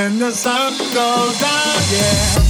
When the sun goes down, yeah.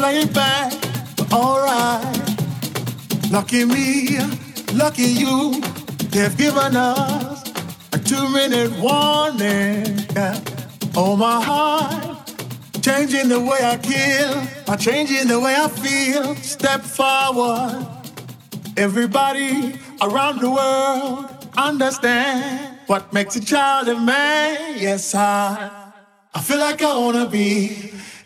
Hoping to play it back, but alright. Lucky me, lucky you, they've given us a two-minute warning. Yeah. Oh my heart, changing the way I kill, by changing the way I feel. Step forward. Everybody around the world understand what makes a child a man. Yes, I, I feel like I wanna be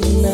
tonight.